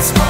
Let's.